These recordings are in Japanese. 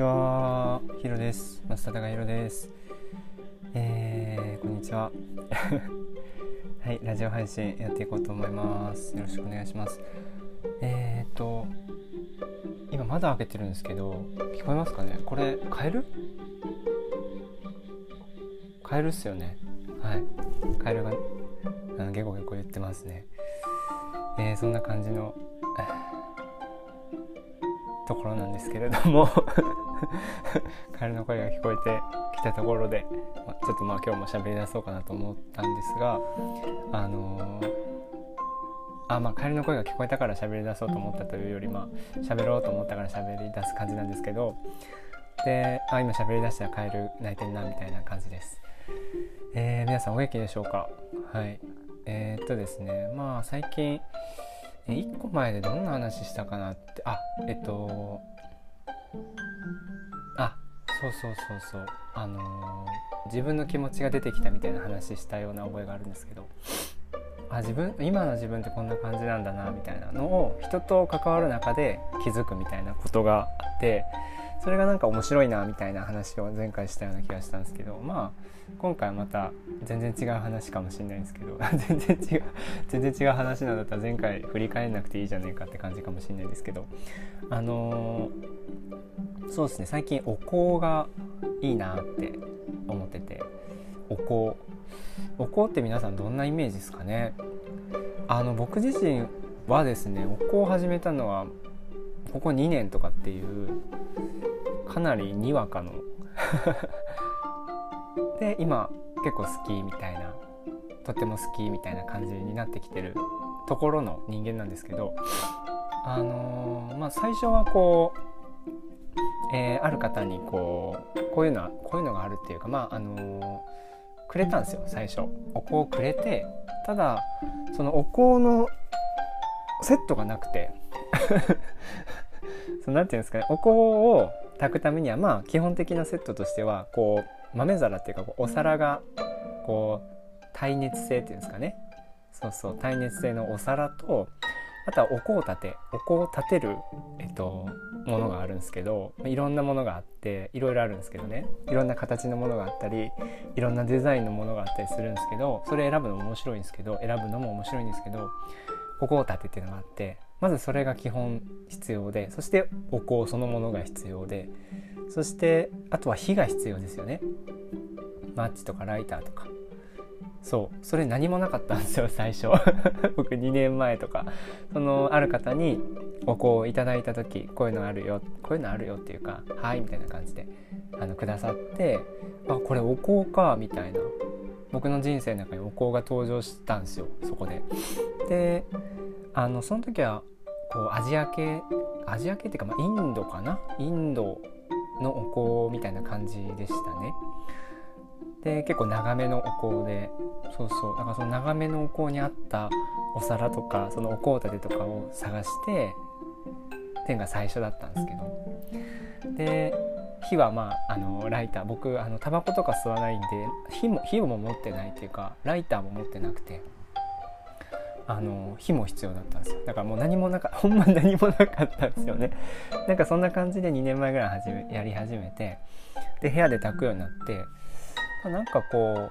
ちは、ひろです。松田隆弘です。えー、こんにちは。はい、ラジオ配信やっていこうと思います。よろしくお願いします。えーと、今窓開けてるんですけど、聞こえますかね？これ、カエル？カエルっすよね。はい。カエルが、あのゲコゲコ言ってますね。えー、そんな感じの、ところなんですけれどもカエルの声が聞こえてきたところで、まちょっとまあ今日も喋り出そうかなと思ったんですがあのー、あまあカエルの声が聞こえたから喋り出そうと思ったというよりまあ喋ろうと思ったから喋り出す感じなんですけどであ今喋り出したらカエル泣いてんなみたいな感じです。えー、皆さんお元気でしょうか？はいえー、っとですねまあ最近1個前でどんな話したかなってあえっとあそうそうそうそう。あのー、自分の気持ちが出てきたみたいな話したような覚えがあるんですけど。あ自分今の自分ってこんな感じなんだなみたいなのを人と関わる中で気づくみたいなことがあって。それがなんか面白いなみたいな話を前回したような気がしたんですけどまあ今回はまた全然違う話かもしれないんですけど 全然違う全然違う話なんだったら前回振り返んなくていいじゃねえかって感じかもしれないですけどあのー、そうですね最近お香がいいなって思っててお香。お香って皆さんどんなイメージですかね？あの僕自身はですねお香を始めたのはここ2年とかっていうかなりにわかの で今結構好きみたいなとっても好きみたいな感じになってきてるところの人間なんですけどあのー、まあ最初はこうえー、ある方にこうこういうのはこういうのがあるっていうかまああのー、くれたんですよ最初。お香をくれてただそのお香のセットがなくて そのなんていうんですかね。お香を炊くためにはまあ基本的なセットとしてはこう豆皿っていうかお皿がこう耐熱性っていうんですかね。そうそう耐熱性のお皿とあとはお香を立てお香を立てる、えっと、ものがあるんですけどいろんなものがあっていろいろあるんですけどね。いろんな形のものがあったりいろんなデザインのものがあったりするんですけどそれ選ぶのも面白いんですけど選ぶのも面白いんですけどお香を立てっていうのがあってまずそれが基本必要でそしてお香そのものが必要でそしてあとは火が必要ですよね。マッチとかライターとか。そう。それ何もなかったんですよ 最初。僕2年前とか。そのある方にお香をいただいた時こういうのあるよこういうのあるよっていうかはいみたいな感じであのくださってあこれお香かみたいな。僕の人生の中にお香が登場したんですよそこで。であのその時はこうアジア系アジア系っていうか、まあ、インドかな？インドのお香みたいな感じでしたね。で結構長めのお香でそうそうだからその長めのお香にあったお皿とかそのお香立てとかを探してっていうのが最初だったんですけど。で火はまああのライター僕あのタバコとか吸わないんで火も火も持ってないっていうかライターも持ってなくて。あの火も必要だったんですよ。だからもう何もなか ほんま何もなかったんですよね。なんかそんな感じで2年前ぐらい始めやり始めてで部屋で炊くようになってなんかこ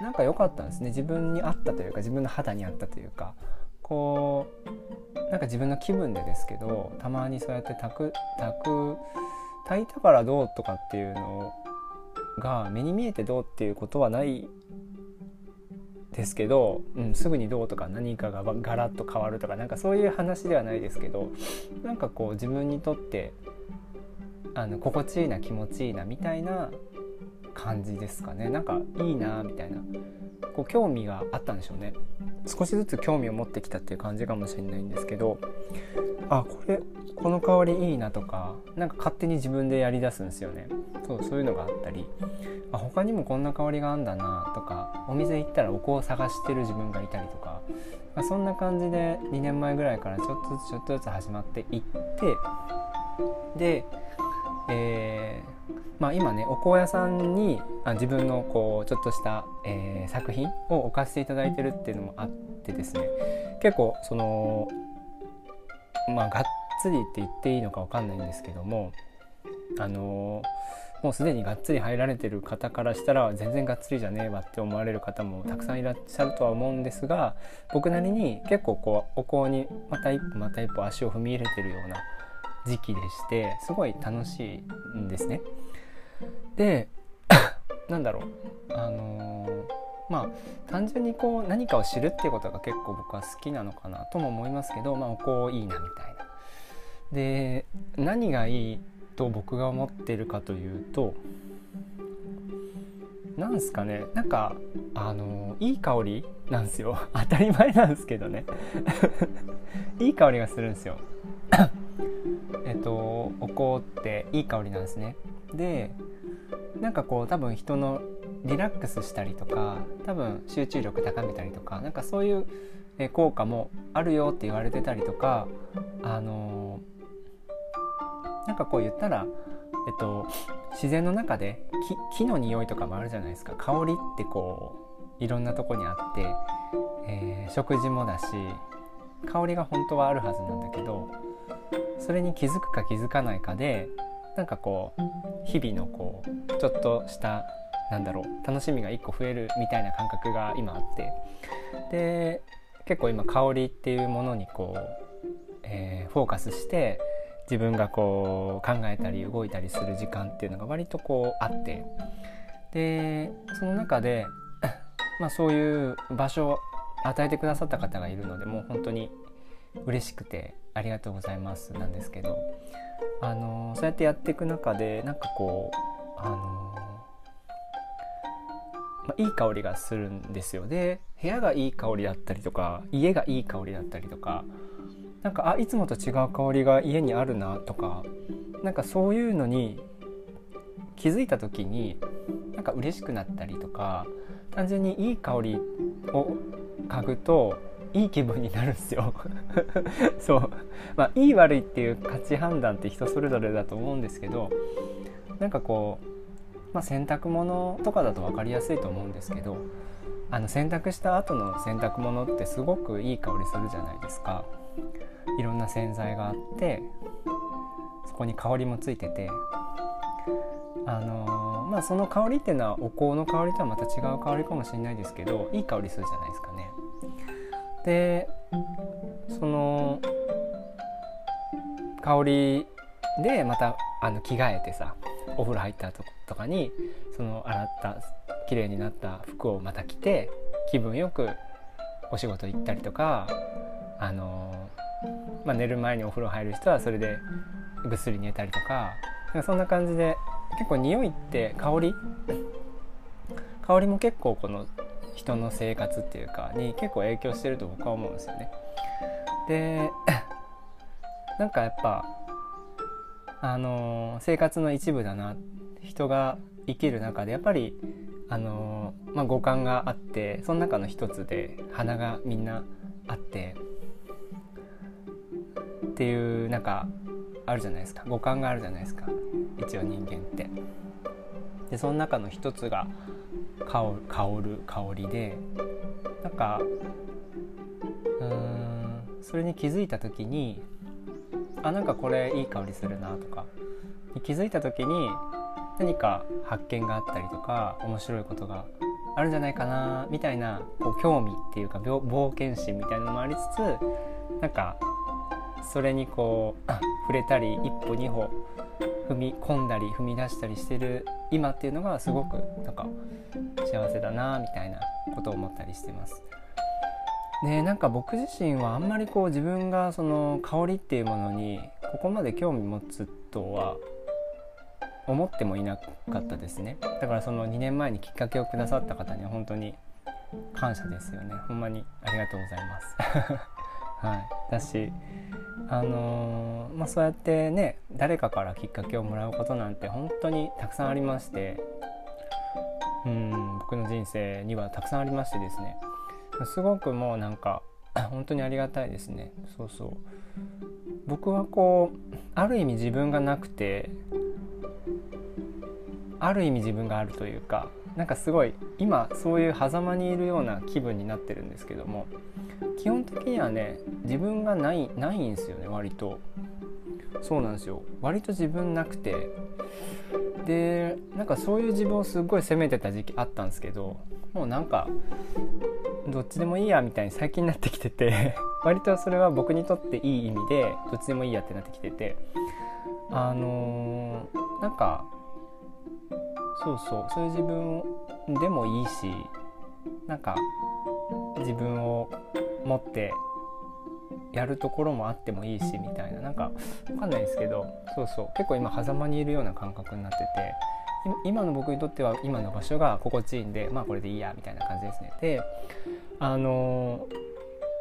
うなんか良かったんですね。自分に合ったというか自分の肌に合ったというかこうなんか自分の気分でですけどたまにそうやって炊く炊く炊いたからどうとかっていうのが目に見えてどうっていうことはないですけど、うん、すぐにどうとか何かがガラッと変わるとかなんかそういう話ではないですけどなんかこう自分にとってあの心地いいな気持ちいいなみたいな感じですかね。なんかいいなみたいな。こう興味があったんでしょうね。少しずつ興味を持ってきたっていう感じかもしれないんですけどあこれこの香りいいなとかなんか勝手に自分でやりだすんですよね。そうそういうのがあったりあ他にもこんな香りがあんだなとかお店行ったらお香を探してる自分がいたりとか、まあ、そんな感じで2年前ぐらいからちょっとずつちょっとずつ始まっていってで、えー、まあ、今ねお香屋さんにあ自分のこうちょっとした、えー、作品を置かせていただいてるっていうのもあってですね。結構そのまあがっつりって言っていいのか分かんないんですけどもあのもうすでにがっつり入られてる方からしたら全然がっつりじゃねえわって思われる方もたくさんいらっしゃるとは思うんですが僕なりに結構こうお香にまた一歩また一歩足を踏み入れてるような時期でしてすごい楽しいんですね。で なんだろう。あのー、まあ単純にこう何かを知るっていうことが結構僕は好きなのかなとも思いますけど、まあ、お香いいなみたいな。で何がいいと僕が思ってるかというとなんすかね。なんかあのいい香りなんですよ。当たり前なんですけどね。いい香りがするんですよ。えっとお香っていい香りなんですね。でなんかこう多分人のリラックスしたりとか多分集中力高めたりとかなんかそういう効果もあるよって言われてたりとかあのなんかこう言ったらえっと自然の中で木の匂いとかもあるじゃないですか。香りってこういろんなとこにあって、えー、食事もだし香りが本当はあるはずなんだけどそれに気づくか気づかないかでなんかこう日々のこうちょっとしたなんだろう楽しみが1個増えるみたいな感覚が今あって。で結構今香りっていうものにこう、えー、フォーカスして自分がこう考えたり動いたりする時間っていうのが割とこうあって。でその中で、まあ、そういう場所を与えてくださった方がいるのでもう本当に嬉しくて。ありがとうございますなんですけどあのそうやってやっていく中でなんかこうあの、まあ、いい香りがするんですよ。で部屋がいい香りだったりとか家がいい香りだったりとかなんかあいつもと違う香りが家にあるなとかなんかそういうのに気づいた時になんか嬉しくなったりとか単純にいい香りを嗅ぐといい気分になるんですよ そうまあいい悪いっていう価値判断って人それぞれだと思うんですけどなんかこう、まあ、洗濯物とかだと分かりやすいと思うんですけどあの洗濯した後の洗濯物ってすごくいい香りするじゃないですか。いろんな洗剤があってそこに香りもついててあのー、まあその香りっていうのはお香の香りとはまた違う香りかもしれないですけどいい香りするじゃないですかね。でその香りでまたあの着替えてさお風呂入った後とかにその洗った綺麗になった服をまた着て気分よくお仕事行ったりとかあのまあ、寝る前にお風呂入る人はそれでぐっすり寝たりとかかそんな感じで結構匂いって香り？香りも結構この人の生活っていうかに結構影響してると僕は思うんですよね。で なんかやっぱあの生活の一部だな人が生きる中でやっぱりあの、まあ、五感があってその中の一つで鼻がみんなあってっていうなんかあるじゃないですか五感があるじゃないですか一応人間って。でその中の一つが香る香りでなんかうーんそれに気づいた時にあなんかこれいい香りするなとか気づいた時に何か発見があったりとか面白いことがあるんじゃないかなみたいなこう興味っていうか冒険心みたいなのもありつつなんかそれにこう触れたり一歩二歩踏み込んだり踏み出したりしてる今っていうのがすごくなんか幸せだなみたいなことを思ったりしてます。ねなんか僕自身はあんまりこう自分がその香りっていうものにここまで興味持つとは思ってもいなかったですね。だからその2年前にきっかけをくださった方には本当に感謝ですよね。ほんまにありがとうございます。はい、だし、あのー、まあ、そうやってね誰かからきっかけをもらうことなんて本当にたくさんありましてうん僕の人生にはたくさんありましてですね。すごくもうなんか 本当にありがたいですね。そうそう。僕はこうある意味自分がなくてある意味自分があるというかなんかすごい今そういう狭間にいるような気分になってるんですけども基本的にはね自分がないないんですよね割と。そうなんですよ。割と自分なくて。でなんかそういう自分をすっごい責めてた時期あったんですけどもうなんかどっちでもいいやみたいに最近になってきてて 割とそれは僕にとっていい意味でどっちでもいいやってなってきててあのー、なんかそうそう。そういう自分でもいいしなんか自分を持ってやるところもあってもいいしみたいな。なんか分かんないですけどそうそう。結構今狭間にいるような感覚になってて今の僕にとっては今の場所が心地いいんでまあこれでいいやみたいな感じですね。であの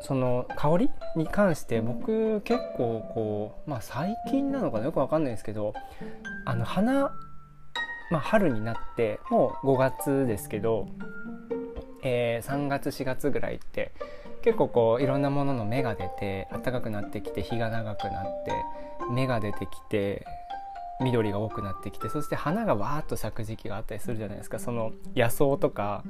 その香りに関して僕結構こうまあ最近なのかな？よくわかんないですけどあの花まあ春になってもう5月ですけど、えー、3月4月ぐらいって結構こういろんなものの芽が出て暖かくなってきて日が長くなって芽が出てきて緑が多くなってきてそして花がわーっと咲く時期があったりするじゃないですか。その野草とか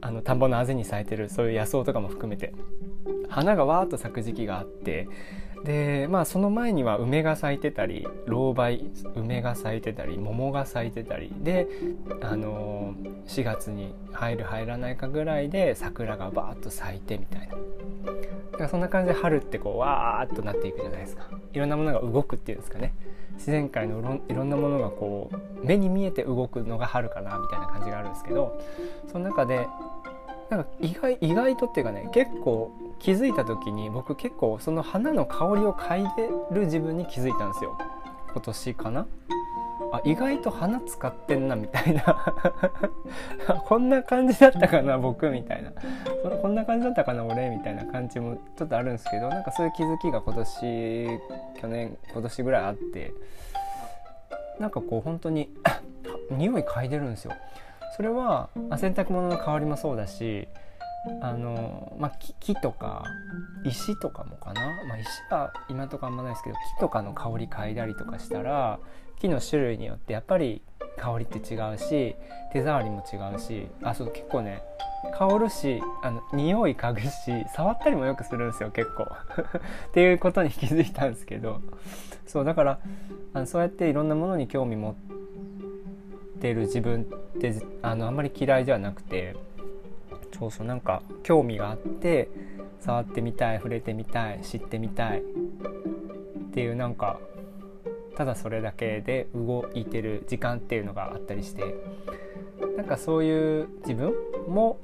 あの田んぼのあぜに咲いてるそういう野草とかも含めて。花がわーっと咲く時期があってでまあその前には梅が咲いてたり老梅梅が咲いてたり桃が咲いてたりで、あのー、4月に入る入らないかぐらいで桜がバーッと咲いてみたいな。だからそんな感じで春ってこうわーっとなっていくじゃないですか。いろんなものが動くっていうんですかね。自然界のいろんなものがこう目に見えて動くのが春かなみたいな感じがあるんですけどその中でなんか意外意外とっていうかね結構気づいた時に僕結構その花の香りを嗅いでる自分に気づいたんですよ。今年かな？あ意外と花使ってんなみたいな。こんな感じだったかな僕みたいな。こんな感じだったかな俺みたいな感じもちょっとあるんですけどなんかそういう気づきが今年去年今年ぐらいあってなんかこう本当に 匂い嗅いでるんですよ。それは洗濯物の香りもそうだしあの、まあ、木とか石とかもかな、まあ、石は今とかあんまないですけど木とかの香り嗅いだりとかしたら木の種類によってやっぱり香りって違うし手触りも違うしあそう結構ね香るしあの匂い嗅ぐし触ったりもよくするんですよ結構。っていうことに気づいたんですけど。そうだからあのそうやっていろんなものに興味持ってる自分ってあのあんまり嫌いではなくてそうそうなんか興味があって触ってみたい触れてみたい知ってみたい。っていうなんかただそれだけで動いてる時間っていうのがあったりしてなんかそういう自分も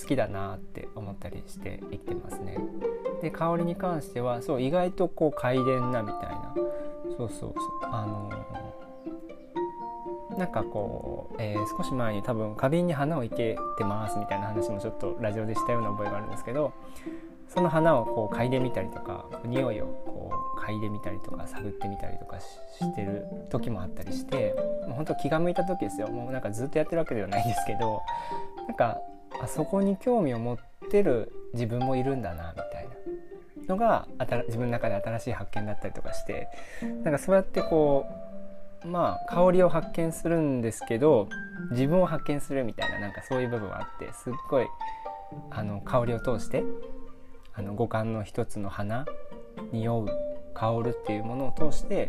好きだなって思ったりして生きてますね。で香りに関してはそう意外とこう快電なみたいな。そうそうそう。あのなんかこう、えー、少し前に多分花瓶に花を生けてますみたいな話もちょっとラジオでしたような覚えがあるんですけどその花をこう嗅いでみたりとか匂いをこう嗅いでみたりとか探ってみたりとかしてる時もあったりしてもう本当気が向いた時ですよ。もうなんかずっとやってるわけではないんですけどなんかあそこに興味を持ってる自分もいるんだなみたいなのが自分の中で新しい発見だったりとかしてなんかそうやってこうまあ香りを発見するんですけど自分を発見するみたいななんかそういう部分があってすっごいあの香りを通してあの五感の一つの花匂う香るっていうものを通して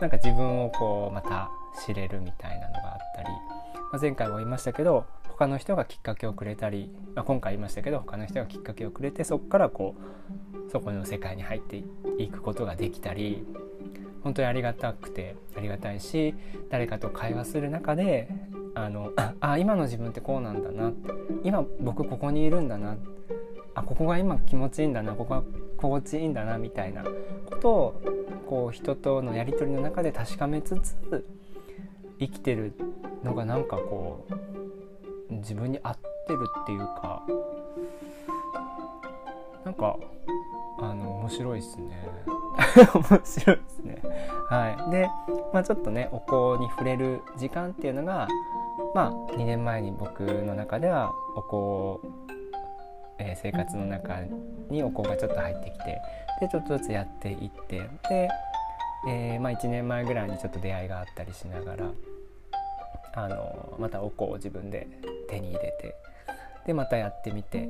なんか自分をこうまた知れるみたいなのがあったり、まあ、前回も言いましたけど他の人がきっかけをくれたり、まあ、今回言いましたけど他の人がきっかけをくれてそこからこうそこの世界に入っていくことができたり本当にありがたくてありがたいし誰かと会話する中であのあ今の自分ってこうなんだな今僕ここにいるんだなあここが今気持ちいいんだなここが心地いいんだなみたいなことをこう人とのやり取りの中で確かめつつ生きてるのがなんかこう自分に合ってるっていうかなんかあの面白いっすね 面白いですね。はい、で、まあ、ちょっとねお香に触れる時間っていうのが、まあ、2年前に僕の中ではお香、えー、生活の中にお香がちょっと入ってきてでちょっとずつやっていってで、えー、まあ、1年前ぐらいにちょっと出会いがあったりしながらあのまたお香を自分で手に入れてでまたやってみて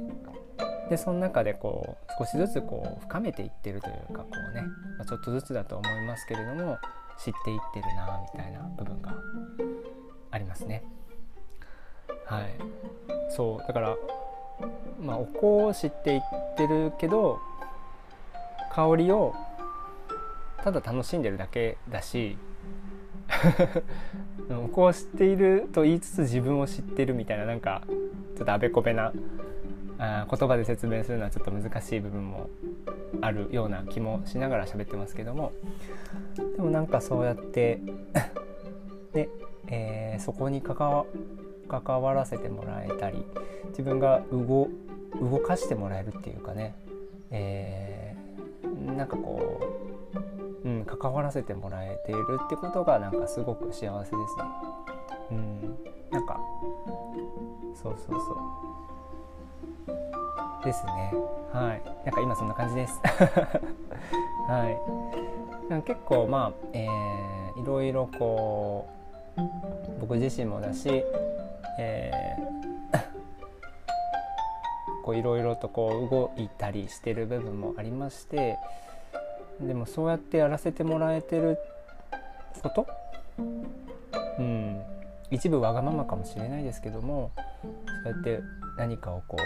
でその中でこう少しずつこう深めていってるというかこうね、まあ、ちょっとずつだと思いますけれども知っていってるなみたいな部分がありますね。はいそうだからまあお香を知っていってるけど香りをただ楽しんでるだけだし お香を知っていると言いつつ自分を知ってるみたいななんかちょっとあべこべな言葉で説明するのはちょっと難しい部分もあるような気もしながら喋ってますけども。でもなんかそうやって ね、えー、そこに関わ関わらせてもらえたり自分が動動かしてもらえるっていうかね、えー、なんかこう、うん、関わらせてもらえているってことがなんかすごく幸せですね。うん、なんかそうそうそう。ですね。はい。なんか今そんな感じです。はい。結構まあ、えー、いろいろこう僕自身もだしえー、こういろいろとこう動いたりしてる部分もありましてでもそうやってやらせてもらえてることうん一部わがままかもしれないですけどもそうやって何かをこう、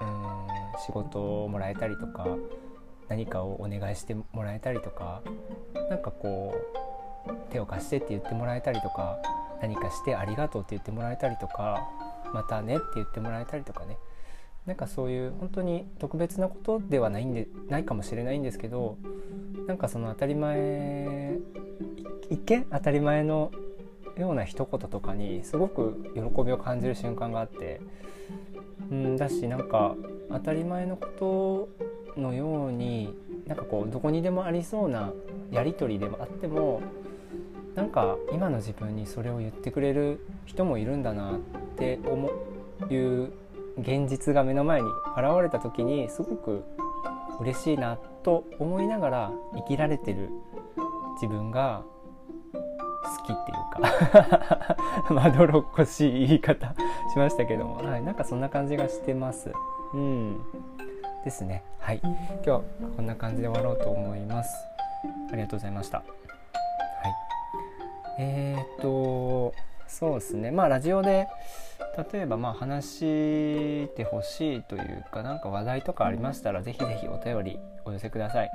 うん、仕事をもらえたりとか何かをお願いしてもらえたりとか何かこう手を貸してって言ってもらえたりとか何かしてありがとうって言ってもらえたりとかまたねって言ってもらえたりとかね。なんかそういう本当に特別なことではないんでないかもしれないんですけどなんかその当たり前一見当たり前のような一言とかにすごく喜びを感じる瞬間があってうん。だしなんか当たり前のことのようになんかこうどこにでもありそうなやり取りでもあってもなんか今の自分にそれを言ってくれる人もいるんだなって思ういう現実が目の前に現れた時にすごく嬉しいなと思いながら生きられてる自分が好きっていうか まどろっこしい言い方しましたけども、はい、なんかそんな感じがしてます。うんですね。はい。今日はこんな感じで終わろうと思います。ありがとうございました。はいえっ、とそうですねまあラジオで例えばまあ話してほしいというかなんか話題とかありましたらぜひぜひお便りお寄せください。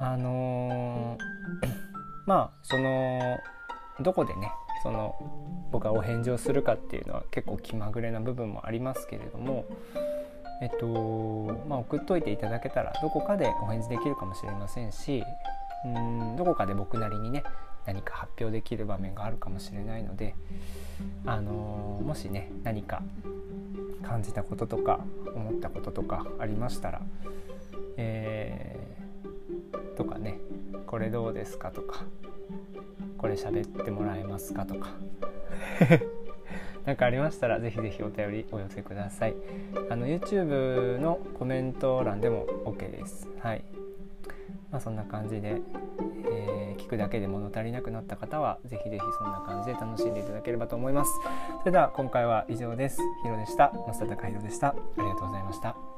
あのー、まあそのどこでねその僕がお返事をするかっていうのは結構気まぐれな部分もありますけれどもえっとまあ送っといていただけたらどこかでお返事できるかもしれませんしうんどこかで僕なりにね何か発表できる場面があるかもしれないので、あのー、もしね何か感じたこととか思ったこととかありましたら、えー、とかねこれどうですかとかこれ喋ってもらえますかとか。何かありましたらぜひぜひお便りお寄せください。あの YouTube のコメント欄でも OK です。はい。まあ、そんな感じで、えー、聞くだけで物足りなくなった方は是非是非そんな感じで楽しんでいただければと思います。それでは今回は以上です。ヒロでした。増田隆弘でした。ありがとうございました